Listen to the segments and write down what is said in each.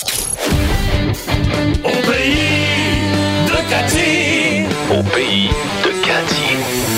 Au pays de Cathy. Au pays de Cathy.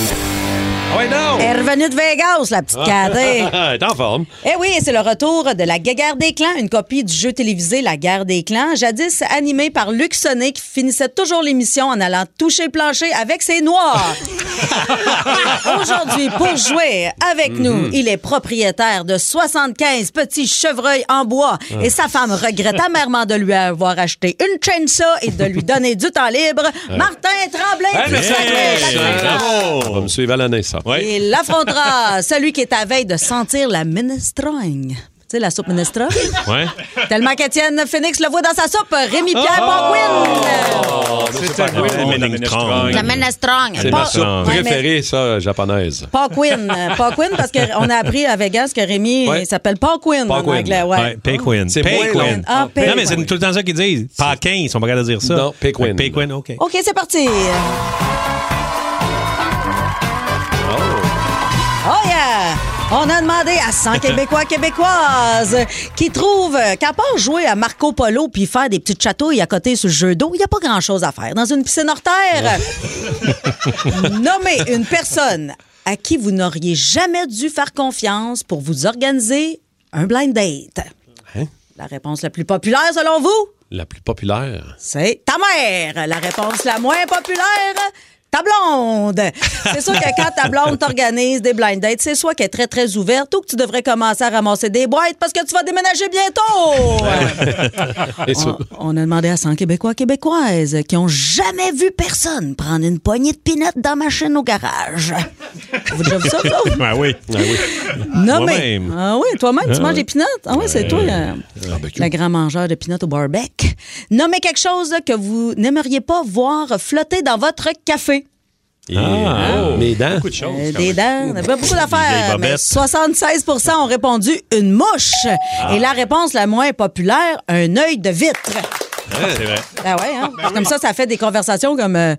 Ouais, non! Elle est revenue de Vegas, la petite cadée. Elle est en forme. Eh oui, c'est le retour de la Guerre des clans, une copie du jeu télévisé La Guerre des clans, jadis animé par Luc Sonnet qui finissait toujours l'émission en allant toucher le plancher avec ses noirs. Aujourd'hui, pour jouer avec nous, il est propriétaire de 75 petits chevreuils en bois et sa femme regrette amèrement de lui avoir acheté une chainsaw et de lui donner du temps libre. Martin Tremblay, Hey, merci. Bravo! On va me suivre à la naissance. Il l'affrontera celui qui est à veille de sentir la minestrogne. Tu sais, la soupe minestrogne? Ouais. Tellement qu'Étienne Phoenix le voit dans sa soupe, Rémi-Pierre Oh, Paquin. c'est ça, la minestrone. La minestrogne. C'est Pas- ma soupe Ouais, mais- préférée, ça, japonaise. Paquin. Paquin, parce qu'on a appris à Vegas que Rémi Ouais. s'appelle Paquin en anglais. Ouais. Ouais, Paquin. C'est Paquin. Ah, Non, mais c'est tout le temps ça qu'ils disent. Paquin, ils sont pas capables de dire ça. Non, Paquin. Paquin, OK. OK, c'est parti. On a demandé à 100 Québécois québécoises qui trouvent qu'à part jouer à Marco Polo puis faire des petites chatouilles à côté sur le jeu d'eau, il n'y a pas grand-chose à faire dans une piscine hors terre. Nommez une personne à qui vous n'auriez jamais dû faire confiance pour vous organiser un blind date. Hein? La réponse la plus populaire selon vous? La plus populaire. C'est ta mère. La réponse la moins populaire, ta blonde. C'est sûr que quand ta blonde t'organise des blind dates, c'est soit qu'elle est très, très ouverte ou que tu devrais commencer à ramasser des boîtes parce que tu vas déménager bientôt. On, on a demandé à 100 Québécois Québécoises qui ont jamais vu personne prendre une poignée de pinettes dans ma chaîne au garage. Vous avez déjà vu ça, vous? Ouais, oui. Ah oui. Non, mais. Moi-même. Ah oui, toi-même, tu manges des pinottes. Ah oui, c'est toi, euh, Barbecue. le grand mangeur de pinottes au barbecue. Nommez quelque chose que vous n'aimeriez pas voir flotter dans votre café. Et, euh, mes dents. Beaucoup de choses. Euh, des dents, on a pas beaucoup d'affaires. Mais bobettes. 76% ont répondu une mouche. Et la réponse la moins populaire, un œil de vitre. C'est vrai. Ah ouais, hein? Comme ça, ça fait des conversations comme euh,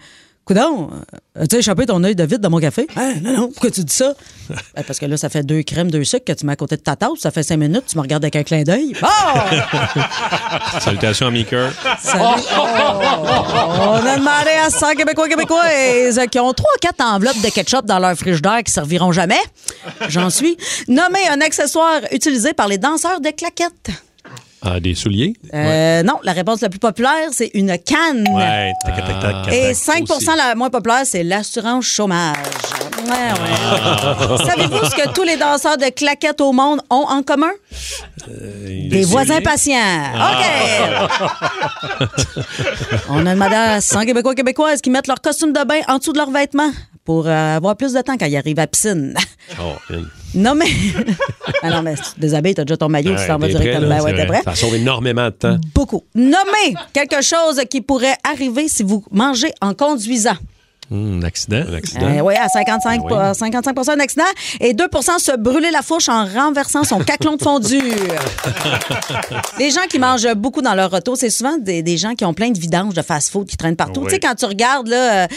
Coudon, euh, as-tu échappé ton œil de vitre dans mon café? Hein? Non, non, pourquoi tu dis ça? Ben, parce que là, ça fait deux crèmes, deux sucres que tu mets à côté de ta tasse. Ça fait cinq minutes, tu me regardes avec un clin d'œil. Bon! Salutations à Meeker. Salut. Oh! On a demandé à 100 Québécois Québécoises qui ont trois quatre enveloppes de ketchup dans leur frigidaire qui serviront jamais. J'en suis. Nommez un accessoire utilisé par les danseurs de claquettes. Ah, des souliers? Euh, Non, la réponse la plus populaire, c'est une canne. Ouais, tac, tac, tac, tac, Et tac. 5 aussi. la moins populaire, c'est l'assurance chômage. Ouais, ouais, ouais. Savez-vous ce que tous les danseurs de claquettes au monde ont en commun? Des voisins patients. OK. On a demandé à 100 Québécois Québécoises qui mettent leur costume de bain en dessous de leurs vêtements pour euh, avoir plus de temps quand ils arrivent à la piscine. Oh, une- Non, mais. ah non, mais tu te déshabilles, t'as déjà ton maillot, tu t'en vas directement. là, Ben ouais, t'es prêt? Ça sauve énormément de temps. Beaucoup. Nommez quelque chose qui pourrait arriver si vous mangez en conduisant. Hum, un accident. Un accident. Euh, oui, à 55, Ben oui. 55 d'accident. Et 2% se brûler la fourche en renversant son caclon de fondu. les gens qui mangent beaucoup dans leur auto, c'est souvent des, des gens qui ont plein de vidanges de fast-food qui traînent partout. Oui. Tu sais, quand tu regardes là, euh,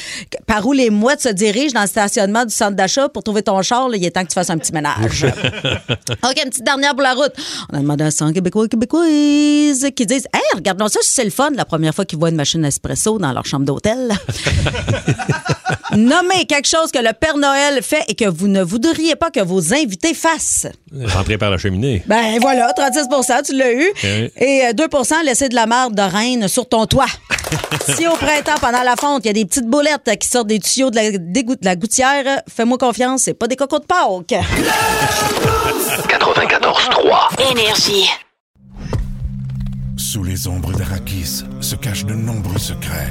par où les mouettes se dirigent dans le stationnement du centre d'achat pour trouver ton char, là, il est temps que tu fasses un petit ménage. OK, une petite dernière pour la route. On a demandé à 100 Québécois et Québécoises qui disent Hey, regardons ça, c'est le fun la première fois qu'ils voient une machine espresso dans leur chambre d'hôtel. Nommez quelque chose que le Père Noël fait et que vous ne voudriez pas que vos invités fassent. Rentrer par la cheminée. Ben voilà, 36% tu l'as eu. Oui. Et euh, 2% laisser de la marde de reine sur ton toit. si au printemps, pendant la fonte, il y a des petites boulettes qui sortent des tuyaux de la, de la gouttière, fais-moi confiance, c'est pas des cocos de Pâques. 94.3. Énergie. Sous les ombres d'Arakis se cachent de nombreux secrets.